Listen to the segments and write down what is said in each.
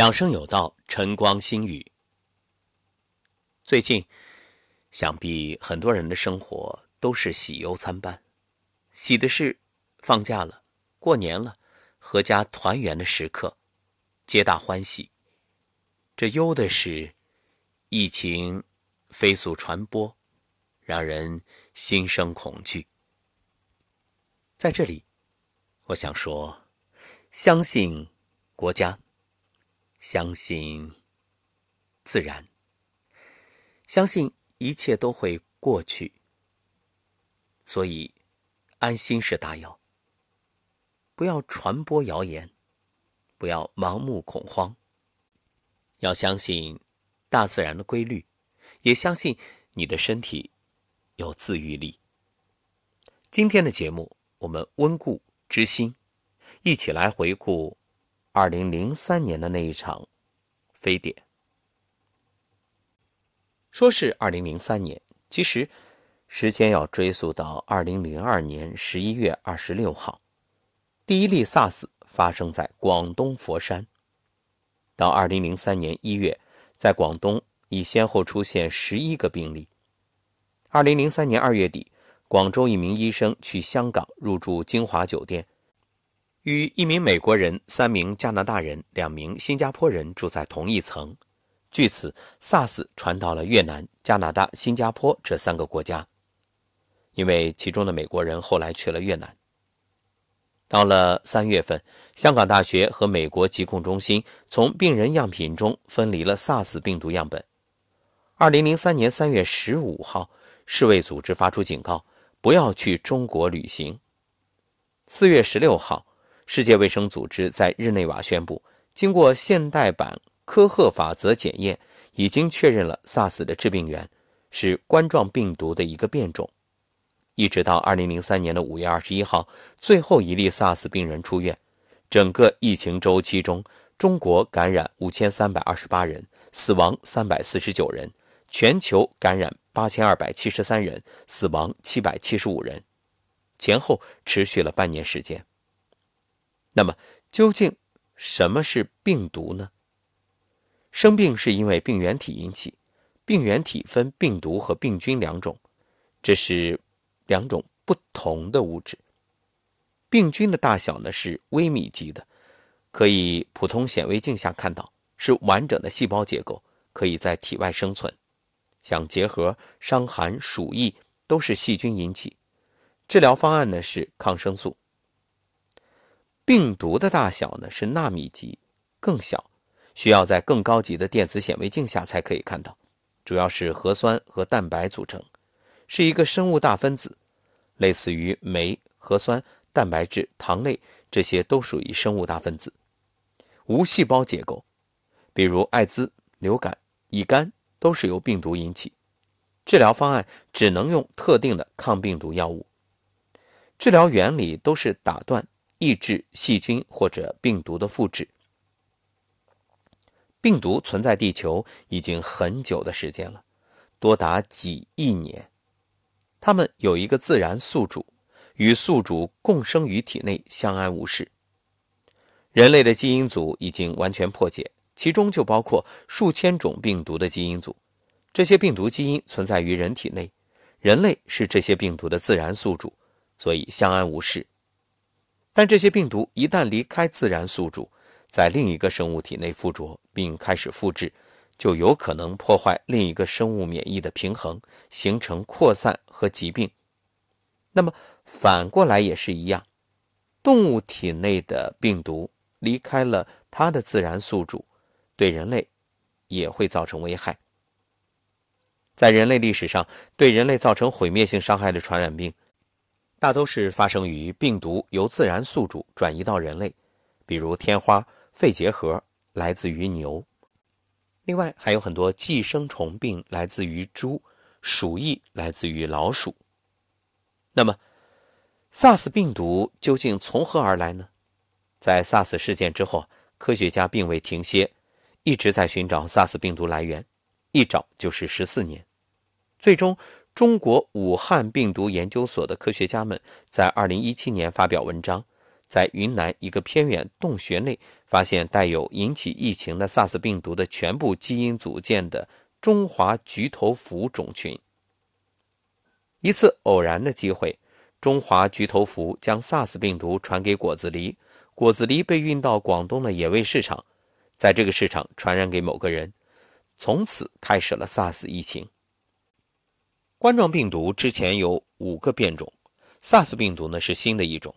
养生有道，晨光心语。最近，想必很多人的生活都是喜忧参半。喜的是放假了，过年了，阖家团圆的时刻，皆大欢喜。这忧的是疫情飞速传播，让人心生恐惧。在这里，我想说，相信国家。相信自然，相信一切都会过去，所以安心是大药。不要传播谣言，不要盲目恐慌，要相信大自然的规律，也相信你的身体有自愈力。今天的节目，我们温故知新，一起来回顾。二零零三年的那一场非典，说是二零零三年，其实时间要追溯到二零零二年十一月二十六号，第一例 SARS 发生在广东佛山。到二零零三年一月，在广东已先后出现十一个病例。二零零三年二月底，广州一名医生去香港入住金华酒店。与一名美国人、三名加拿大人、两名新加坡人住在同一层，据此，SARS 传到了越南、加拿大、新加坡这三个国家。因为其中的美国人后来去了越南。到了三月份，香港大学和美国疾控中心从病人样品中分离了 SARS 病毒样本。二零零三年三月十五号，世卫组织发出警告，不要去中国旅行。四月十六号。世界卫生组织在日内瓦宣布，经过现代版科赫法则检验，已经确认了 SARS 的致病源是冠状病毒的一个变种。一直到2003年的5月21号，最后一例 SARS 病人出院。整个疫情周期中，中国感染5328人，死亡349人；全球感染8273人，死亡775人。前后持续了半年时间。那么，究竟什么是病毒呢？生病是因为病原体引起，病原体分病毒和病菌两种，这是两种不同的物质。病菌的大小呢是微米级的，可以普通显微镜下看到，是完整的细胞结构，可以在体外生存。像结核、伤寒、鼠疫都是细菌引起，治疗方案呢是抗生素。病毒的大小呢是纳米级，更小，需要在更高级的电子显微镜下才可以看到。主要是核酸和蛋白组成，是一个生物大分子，类似于酶、核酸、蛋白质、糖类，这些都属于生物大分子，无细胞结构。比如艾滋、流感、乙肝都是由病毒引起，治疗方案只能用特定的抗病毒药物，治疗原理都是打断。抑制细菌或者病毒的复制。病毒存在地球已经很久的时间了，多达几亿年。它们有一个自然宿主，与宿主共生于体内，相安无事。人类的基因组已经完全破解，其中就包括数千种病毒的基因组。这些病毒基因存在于人体内，人类是这些病毒的自然宿主，所以相安无事。但这些病毒一旦离开自然宿主，在另一个生物体内附着并开始复制，就有可能破坏另一个生物免疫的平衡，形成扩散和疾病。那么反过来也是一样，动物体内的病毒离开了它的自然宿主，对人类也会造成危害。在人类历史上，对人类造成毁灭性伤害的传染病。大都是发生于病毒由自然宿主转移到人类，比如天花、肺结核来自于牛。另外还有很多寄生虫病来自于猪，鼠疫来自于老鼠。那么，SARS 病毒究竟从何而来呢？在 SARS 事件之后，科学家并未停歇，一直在寻找 SARS 病毒来源，一找就是十四年，最终。中国武汉病毒研究所的科学家们在2017年发表文章，在云南一个偏远洞穴内发现带有引起疫情的 SARS 病毒的全部基因组件的中华菊头蝠种群。一次偶然的机会，中华菊头蝠将 SARS 病毒传给果子狸，果子狸被运到广东的野味市场，在这个市场传染给某个人，从此开始了 SARS 疫情。冠状病毒之前有五个变种，SARS 病毒呢是新的一种。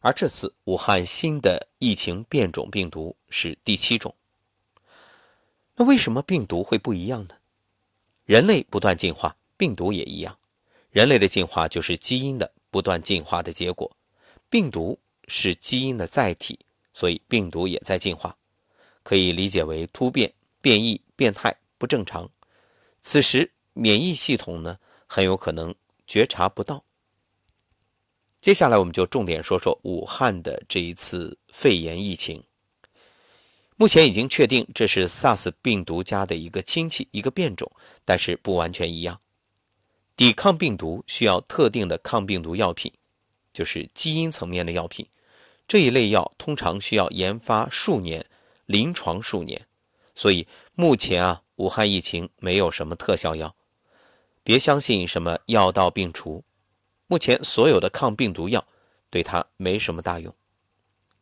而这次武汉新的疫情变种病毒是第七种。那为什么病毒会不一样呢？人类不断进化，病毒也一样。人类的进化就是基因的不断进化的结果，病毒是基因的载体，所以病毒也在进化，可以理解为突变、变异、变态、不正常。此时免疫系统呢，很有可能觉察不到。接下来，我们就重点说说武汉的这一次肺炎疫情。目前已经确定这是 SARS 病毒家的一个亲戚、一个变种，但是不完全一样。抵抗病毒需要特定的抗病毒药品，就是基因层面的药品。这一类药通常需要研发数年，临床数年。所以目前啊，武汉疫情没有什么特效药。别相信什么药到病除。目前所有的抗病毒药对它没什么大用，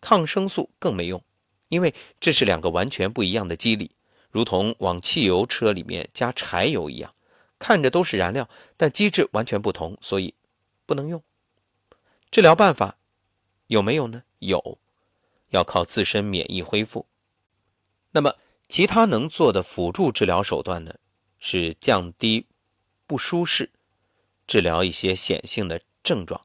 抗生素更没用，因为这是两个完全不一样的机理，如同往汽油车里面加柴油一样，看着都是燃料，但机制完全不同，所以不能用。治疗办法有没有呢？有，要靠自身免疫恢复。那么其他能做的辅助治疗手段呢？是降低不舒适。治疗一些显性的症状。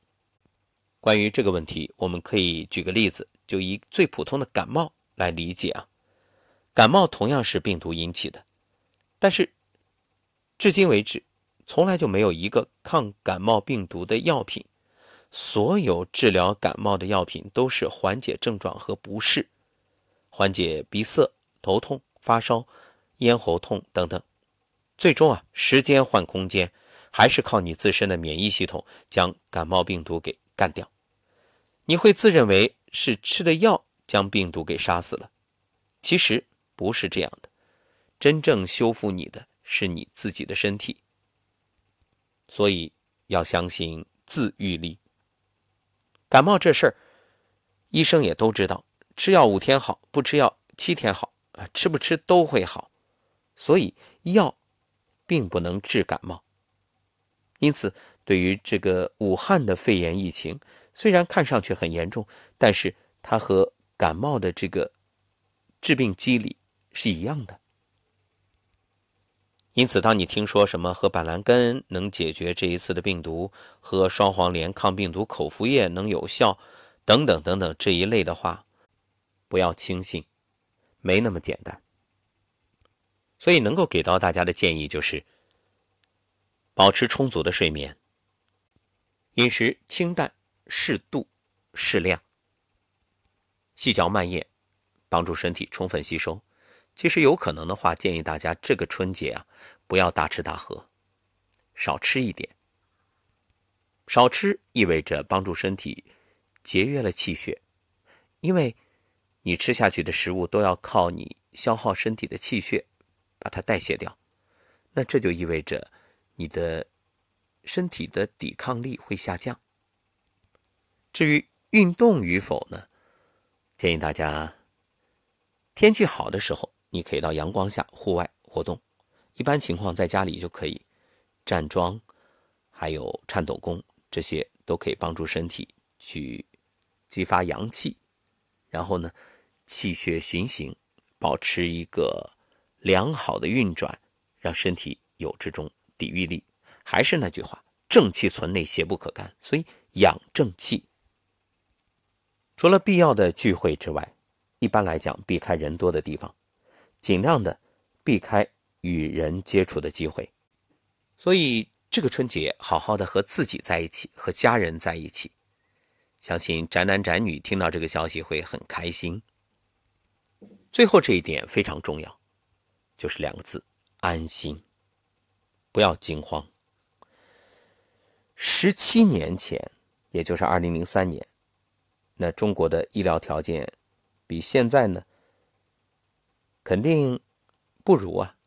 关于这个问题，我们可以举个例子，就以最普通的感冒来理解啊。感冒同样是病毒引起的，但是至今为止，从来就没有一个抗感冒病毒的药品。所有治疗感冒的药品都是缓解症状和不适，缓解鼻塞、头痛、发烧、咽喉痛等等。最终啊，时间换空间。还是靠你自身的免疫系统将感冒病毒给干掉。你会自认为是吃的药将病毒给杀死了，其实不是这样的。真正修复你的是你自己的身体，所以要相信自愈力。感冒这事儿，医生也都知道，吃药五天好，不吃药七天好啊，吃不吃都会好。所以药并不能治感冒。因此，对于这个武汉的肺炎疫情，虽然看上去很严重，但是它和感冒的这个致病机理是一样的。因此，当你听说什么喝板蓝根能解决这一次的病毒，喝双黄连抗病毒口服液能有效，等等等等这一类的话，不要轻信，没那么简单。所以，能够给到大家的建议就是。保持充足的睡眠，饮食清淡、适度、适量，细嚼慢咽，帮助身体充分吸收。其实有可能的话，建议大家这个春节啊，不要大吃大喝，少吃一点。少吃意味着帮助身体节约了气血，因为你吃下去的食物都要靠你消耗身体的气血把它代谢掉，那这就意味着。你的身体的抵抗力会下降。至于运动与否呢？建议大家天气好的时候，你可以到阳光下户外活动。一般情况在家里就可以站桩，还有颤抖功，这些都可以帮助身体去激发阳气，然后呢，气血循行，保持一个良好的运转，让身体有这种。抵御力还是那句话，正气存内，邪不可干。所以养正气，除了必要的聚会之外，一般来讲，避开人多的地方，尽量的避开与人接触的机会。所以这个春节，好好的和自己在一起，和家人在一起，相信宅男宅女听到这个消息会很开心。最后这一点非常重要，就是两个字：安心。不要惊慌。十七年前，也就是二零零三年，那中国的医疗条件比现在呢，肯定不如啊。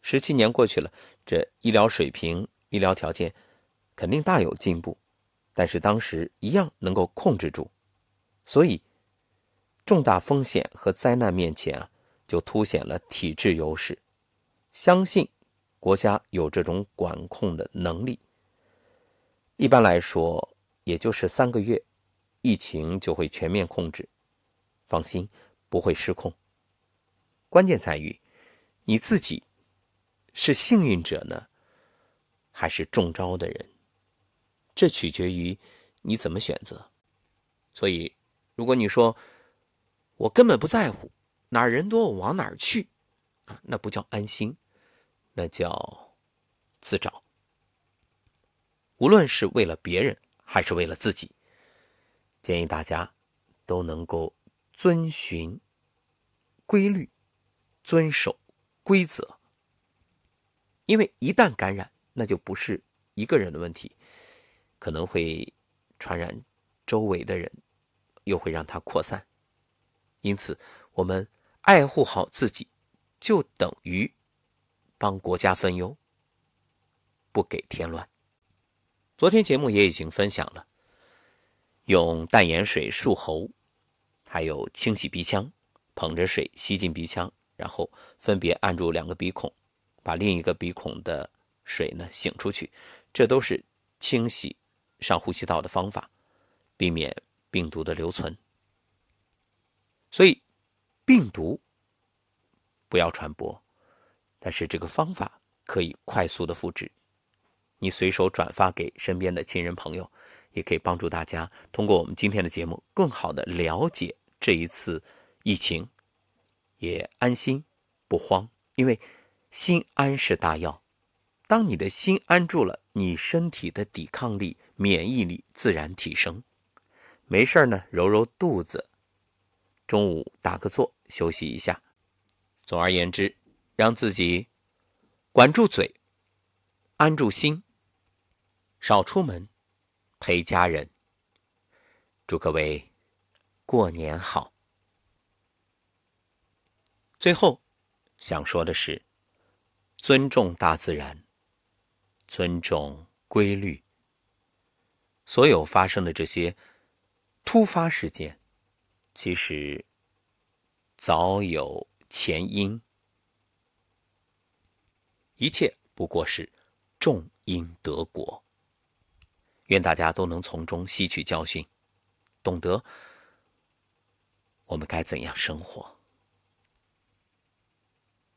十七年过去了，这医疗水平、医疗条件肯定大有进步，但是当时一样能够控制住。所以，重大风险和灾难面前啊，就凸显了体制优势。相信国家有这种管控的能力。一般来说，也就是三个月，疫情就会全面控制。放心，不会失控。关键在于你自己是幸运者呢，还是中招的人？这取决于你怎么选择。所以，如果你说我根本不在乎，哪儿人多我往哪儿去啊，那不叫安心，那叫自找。无论是为了别人还是为了自己，建议大家都能够遵循规律，遵守规则。因为一旦感染，那就不是一个人的问题，可能会传染周围的人，又会让它扩散。因此，我们爱护好自己，就等于帮国家分忧，不给添乱。昨天节目也已经分享了，用淡盐水漱喉，还有清洗鼻腔，捧着水吸进鼻腔，然后分别按住两个鼻孔，把另一个鼻孔的水呢擤出去，这都是清洗上呼吸道的方法，避免病毒的留存。所以病毒不要传播，但是这个方法可以快速的复制。你随手转发给身边的亲人朋友，也可以帮助大家通过我们今天的节目，更好的了解这一次疫情，也安心不慌。因为心安是大药，当你的心安住了，你身体的抵抗力、免疫力自然提升。没事呢，揉揉肚子，中午打个坐休息一下。总而言之，让自己管住嘴，安住心。少出门，陪家人。祝各位过年好。最后想说的是，尊重大自然，尊重规律。所有发生的这些突发事件，其实早有前因，一切不过是种因得果。愿大家都能从中吸取教训，懂得我们该怎样生活。